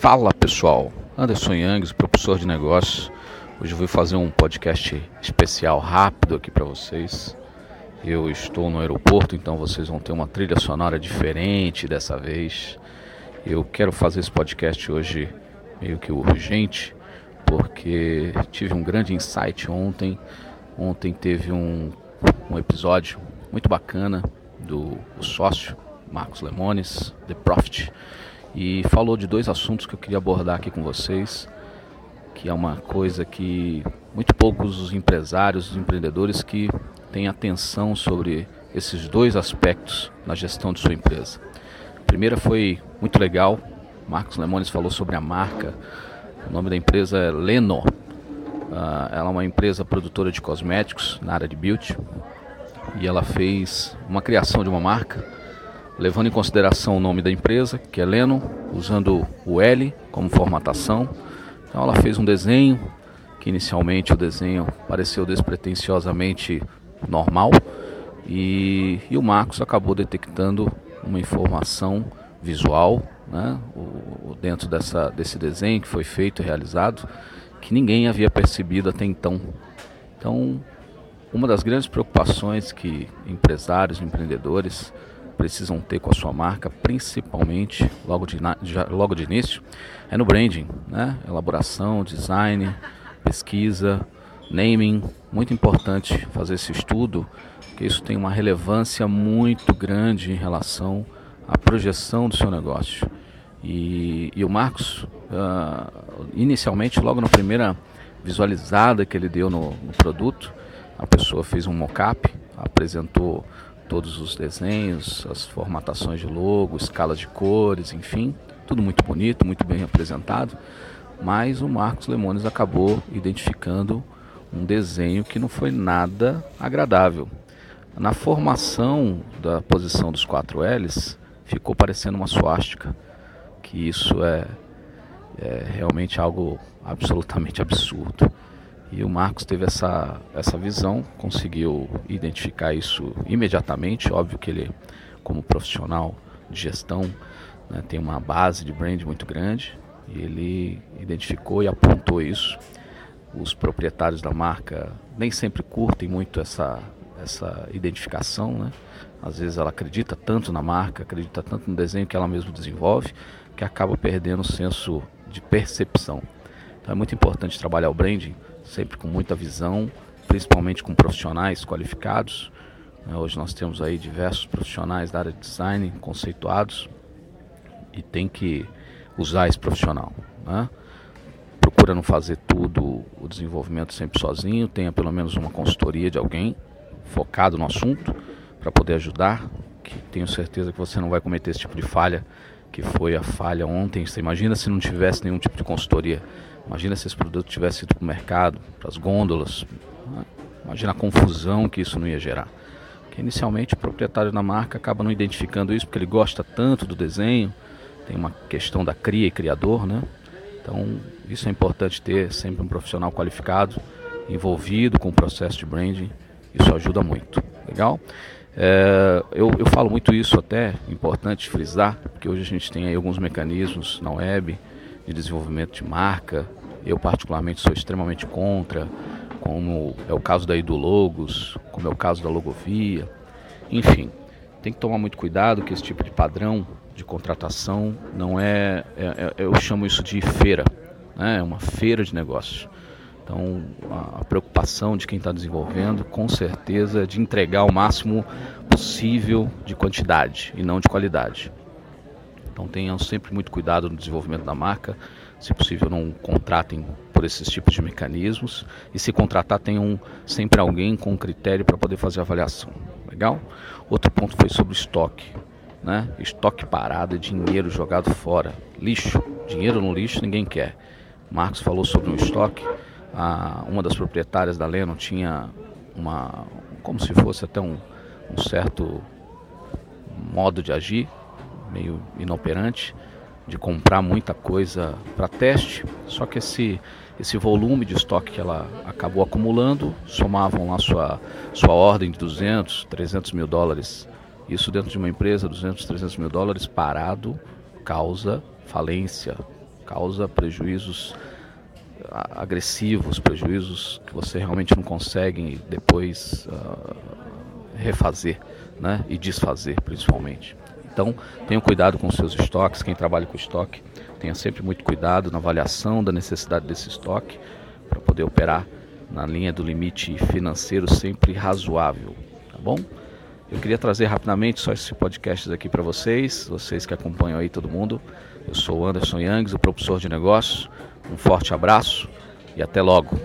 Fala pessoal, Anderson Youngs, professor de negócios. Hoje eu vou fazer um podcast especial rápido aqui para vocês. Eu estou no aeroporto, então vocês vão ter uma trilha sonora diferente dessa vez. Eu quero fazer esse podcast hoje meio que urgente, porque tive um grande insight ontem. Ontem teve um, um episódio muito bacana do sócio Marcos Lemones, The Profit e falou de dois assuntos que eu queria abordar aqui com vocês, que é uma coisa que muito poucos os empresários, os empreendedores que têm atenção sobre esses dois aspectos na gestão de sua empresa. A primeira foi muito legal, Marcos Lemones falou sobre a marca, o nome da empresa é Leno. Uh, ela é uma empresa produtora de cosméticos na área de beauty e ela fez uma criação de uma marca levando em consideração o nome da empresa, que é Leno, usando o L como formatação. Então ela fez um desenho, que inicialmente o desenho pareceu despretensiosamente normal, e, e o Marcos acabou detectando uma informação visual né, o, dentro dessa, desse desenho que foi feito e realizado, que ninguém havia percebido até então. Então, uma das grandes preocupações que empresários, empreendedores precisam ter com a sua marca, principalmente logo de, logo de início, é no branding, né? Elaboração, design, pesquisa, naming, muito importante fazer esse estudo, porque isso tem uma relevância muito grande em relação à projeção do seu negócio. E, e o Marcos, uh, inicialmente, logo na primeira visualizada que ele deu no, no produto, a pessoa fez um mock-up, apresentou todos os desenhos, as formatações de logo, escala de cores, enfim, tudo muito bonito, muito bem apresentado. Mas o Marcos Lemones acabou identificando um desenho que não foi nada agradável. Na formação da posição dos quatro L's, ficou parecendo uma suástica, que isso é, é realmente algo absolutamente absurdo. E o Marcos teve essa, essa visão, conseguiu identificar isso imediatamente. Óbvio que ele, como profissional de gestão, né, tem uma base de brand muito grande. E ele identificou e apontou isso. Os proprietários da marca nem sempre curtem muito essa, essa identificação, né? Às vezes ela acredita tanto na marca, acredita tanto no desenho que ela mesma desenvolve, que acaba perdendo o senso de percepção. Então é muito importante trabalhar o branding sempre com muita visão, principalmente com profissionais qualificados. Né, hoje nós temos aí diversos profissionais da área de design conceituados e tem que usar esse profissional. Né? Procura não fazer tudo o desenvolvimento sempre sozinho, tenha pelo menos uma consultoria de alguém focado no assunto para poder ajudar. Que tenho certeza que você não vai cometer esse tipo de falha que foi a falha ontem. Você imagina se não tivesse nenhum tipo de consultoria Imagina se esse produto tivesse ido para o mercado, para as gôndolas. Imagina a confusão que isso não ia gerar. Porque inicialmente o proprietário da marca acaba não identificando isso porque ele gosta tanto do desenho, tem uma questão da cria e criador, né? Então isso é importante ter sempre um profissional qualificado, envolvido com o processo de branding. Isso ajuda muito. Legal? É, eu, eu falo muito isso até, importante frisar, porque hoje a gente tem alguns mecanismos na web de desenvolvimento de marca, eu particularmente sou extremamente contra, como é o caso daí do Logos, como é o caso da Logovia. Enfim, tem que tomar muito cuidado que esse tipo de padrão de contratação não é, é, é eu chamo isso de feira, né? é uma feira de negócios. Então, a, preocupação de quem está desenvolvendo, com certeza, é de entregar o máximo possível de quantidade e não de qualidade. Então tenham sempre muito cuidado no desenvolvimento da marca. Se possível, não contratem por esses tipos de mecanismos. E se contratar, tenham sempre alguém com critério para poder fazer a avaliação. Legal? Outro ponto foi sobre estoque. Né? Estoque parado é dinheiro jogado fora. Lixo. Dinheiro no lixo ninguém quer. Marcos falou sobre um estoque. Ah, uma das proprietárias da Leno tinha uma. como se fosse até um, um certo modo de agir meio inoperante de comprar muita coisa para teste, só que esse, esse volume de estoque que ela acabou acumulando, somavam lá sua, sua ordem de 200, 300 mil dólares. Isso dentro de uma empresa, 200, 300 mil dólares parado, causa falência, causa prejuízos agressivos, prejuízos que você realmente não consegue depois uh, refazer né? e desfazer, principalmente. Então, tenha cuidado com os seus estoques. Quem trabalha com estoque, tenha sempre muito cuidado na avaliação da necessidade desse estoque para poder operar na linha do limite financeiro sempre razoável, tá bom? Eu queria trazer rapidamente só esse podcast aqui para vocês, vocês que acompanham aí todo mundo. Eu sou Anderson Youngs, o professor de negócios. Um forte abraço e até logo.